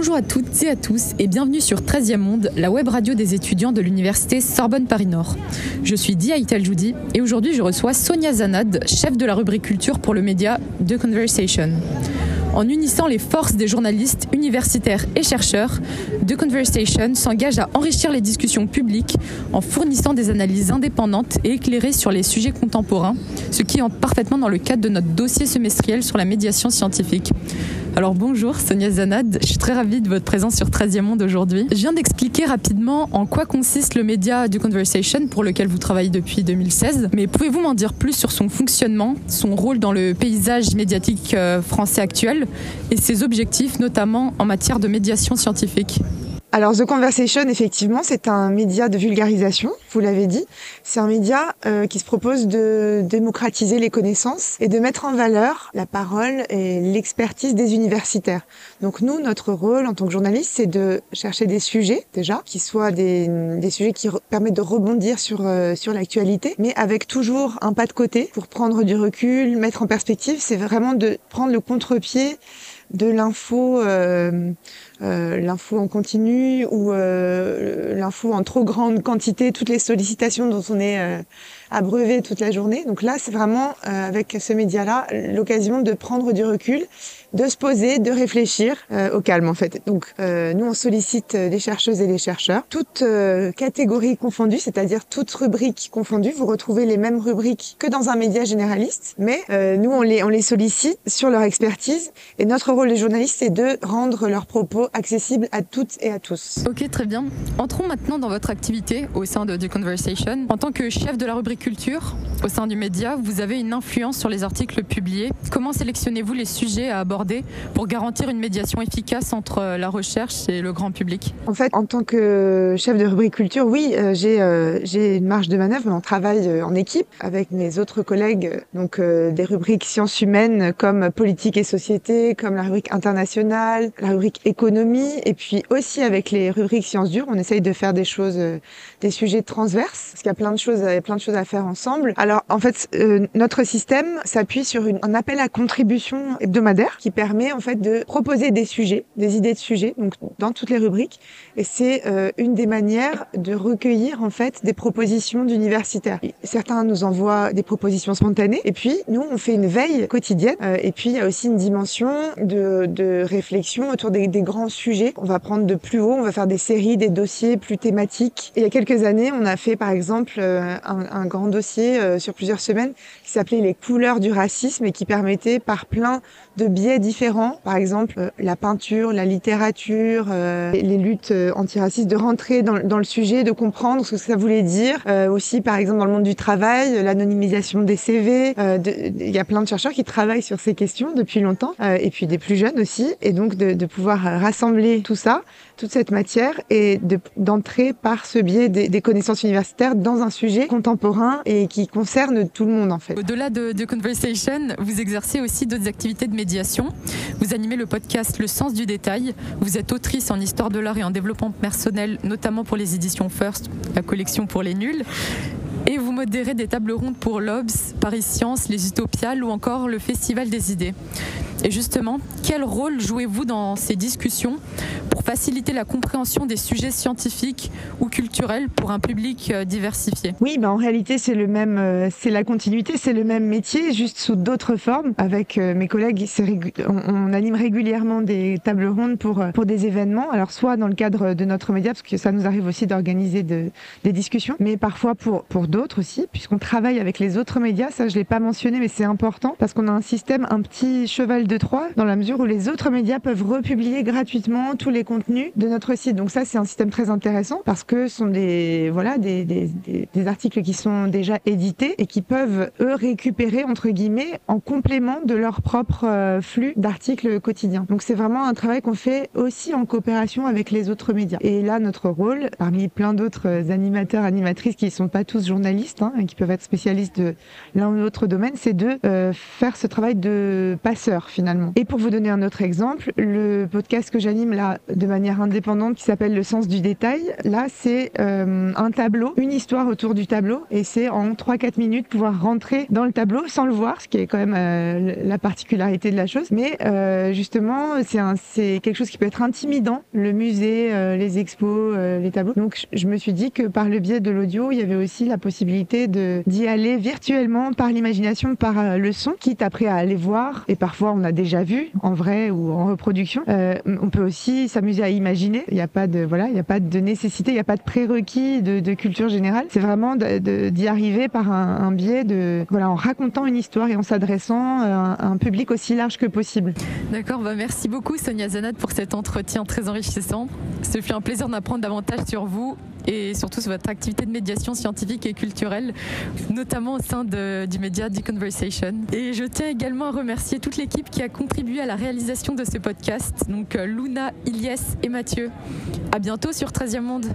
Bonjour à toutes et à tous et bienvenue sur 13e Monde, la web radio des étudiants de l'université Sorbonne Paris Nord. Je suis Dia Italjoudi et aujourd'hui je reçois Sonia Zanad, chef de la rubrique culture pour le média The Conversation. En unissant les forces des journalistes, universitaires et chercheurs, The Conversation s'engage à enrichir les discussions publiques en fournissant des analyses indépendantes et éclairées sur les sujets contemporains, ce qui entre parfaitement dans le cadre de notre dossier semestriel sur la médiation scientifique. Alors bonjour Sonia Zanad, je suis très ravie de votre présence sur 13e Monde aujourd'hui. Je viens d'expliquer rapidement en quoi consiste le média du Conversation pour lequel vous travaillez depuis 2016, mais pouvez-vous m'en dire plus sur son fonctionnement, son rôle dans le paysage médiatique euh, français actuel et ses objectifs notamment en matière de médiation scientifique? Alors The Conversation, effectivement, c'est un média de vulgarisation, vous l'avez dit. C'est un média euh, qui se propose de démocratiser les connaissances et de mettre en valeur la parole et l'expertise des universitaires. Donc nous, notre rôle en tant que journaliste, c'est de chercher des sujets déjà, qui soient des, des sujets qui permettent de rebondir sur, euh, sur l'actualité, mais avec toujours un pas de côté pour prendre du recul, mettre en perspective. C'est vraiment de prendre le contre-pied de l'info euh, euh, l'info en continu ou euh, l'info en trop grande quantité, toutes les sollicitations dont on est euh, abreuvé toute la journée. Donc là, c'est vraiment euh, avec ce média-là l'occasion de prendre du recul, de se poser, de réfléchir au calme en fait. Donc nous, on sollicite les chercheuses et les chercheurs, toutes catégories confondues, c'est-à-dire toutes rubriques confondues. Vous retrouvez les mêmes rubriques que dans un média généraliste, mais nous, on les, on les sollicite sur leur expertise. Et notre rôle de journaliste, c'est de rendre leurs propos accessible à toutes et à tous. Ok, très bien. Entrons maintenant dans votre activité au sein de The Conversation. En tant que chef de la rubrique au sein du média, vous avez une influence sur les articles publiés. Comment sélectionnez-vous les sujets à aborder pour garantir une médiation efficace entre la recherche et le grand public? En fait, en tant que chef de rubrique culture, oui, euh, j'ai euh, j'ai une marge de manœuvre, mais on travaille euh, en équipe avec mes autres collègues, donc des rubriques sciences humaines comme politique et société, comme la rubrique internationale, la rubrique économie et puis aussi avec les rubriques sciences dures, on essaye de faire des choses, euh, des sujets transverses, parce qu'il y a plein de choses, plein de choses à faire ensemble. Alors en fait, euh, notre système s'appuie sur un appel à contribution hebdomadaire qui permet en fait de proposer des sujets, des idées de sujets, donc dans toutes les rubriques. Et c'est euh, une des manières de recueillir en fait des propositions d'universitaires. Certains nous envoient des propositions spontanées, et puis nous on fait une veille quotidienne. et puis il y a aussi une dimension de, réflexion autour des, grands sujet. On va prendre de plus haut, on va faire des séries, des dossiers plus thématiques. Il y a quelques années, on a fait par exemple euh, un grand dossier euh, sur plusieurs semaines qui s'appelait les couleurs du racisme et qui permettait par plein de biais différents, par exemple euh, la peinture, la littérature, les luttes antiracistes, de rentrer dans, le sujet, de comprendre ce que ça voulait dire. aussi par exemple dans le monde du travail, l'anonymisation des CV. Il y a plein de chercheurs qui travaillent sur ces questions depuis longtemps et puis des plus jeunes aussi. Et donc de pouvoir rassembler tout ça, toute cette matière et d'entrer par ce biais des, connaissances universitaires dans un sujet contemporain et qui concerne tout le monde en fait. Au-delà de, de, Conversation, vous exercez aussi d'autres activités de médiation. Vous animez le podcast Le sens du détail. Vous êtes autrice en histoire de l'art et en développement personnel, notamment pour les éditions First, la collection pour les nuls. Et vous modérez des tables rondes pour l'Obs, Paris Science, les Utopiales ou encore le Festival des idées. Et justement, quel rôle jouez-vous dans ces discussions pour faciliter la compréhension des sujets scientifiques ou culturels pour un public euh, diversifié? Oui, bah en réalité, c'est le même, euh, c'est la continuité, c'est le même métier, juste sous d'autres formes. Avec euh, mes collègues, on, on, anime régulièrement des tables rondes pour pour des événements. Alors soit dans le cadre de notre média, parce que ça nous arrive aussi d'organiser de, des discussions, mais parfois pour pour d'autres aussi, puisqu'on travaille avec les autres médias. Ça, je l'ai pas mentionné, mais c'est important parce qu'on a un système, un petit cheval de Troie, dans la mesure où les autres médias peuvent republier gratuitement tous les contenus de notre site. Donc ça, c'est un système très intéressant parce que ce sont des, voilà, des, des, articles qui sont déjà édités et qui peuvent, eux, récupérer, entre guillemets, en complément de leur propre euh, flux d'articles quotidiens. Donc c'est vraiment un travail qu'on fait aussi en coopération avec les autres médias. Et là, notre rôle, parmi plein d'autres animateurs, animatrices qui ne sont pas tous journalistes, hein, qui peuvent être spécialistes de l'un ou l'autre domaine, c'est de euh, faire ce travail de passeur finalement. Et pour vous donner un autre exemple, le podcast que j'anime là de manière indépendante qui s'appelle Le sens du détail, là c'est euh, un tableau, une histoire autour du tableau, et c'est en 3-4 minutes pouvoir rentrer dans le tableau sans le voir, ce qui est quand même euh, la particularité de la chose. Mais justement, c'est quelque chose qui peut être intimidant, le musée, les expos, les tableaux. Donc je me suis dit que par le biais de l'audio, il y avait aussi la possibilité d'y aller virtuellement par l'imagination, par euh, le son, quitte après à aller voir. Et parfois, on a déjà vu en vrai ou en reproduction. Euh, on peut aussi s'amuser à imaginer. Il n'y a pas de voilà, il n'y a pas de nécessité, il n'y a pas de prérequis de, de culture générale. C'est vraiment d'y arriver par un, biais de voilà, en racontant une histoire et en s'adressant euh, à un public aussi large que possible. D'accord, bah merci beaucoup Sonia Zanat pour cet entretien très enrichissant. Ce fut un plaisir d'apprendre davantage sur vous et surtout sur votre activité de médiation scientifique et culturelle, notamment au sein du média The Conversation. Et je tiens également à remercier toute l'équipe qui a contribué à la réalisation de ce podcast, donc euh, Luna, Ilyes et Mathieu. À bientôt sur 13e Monde.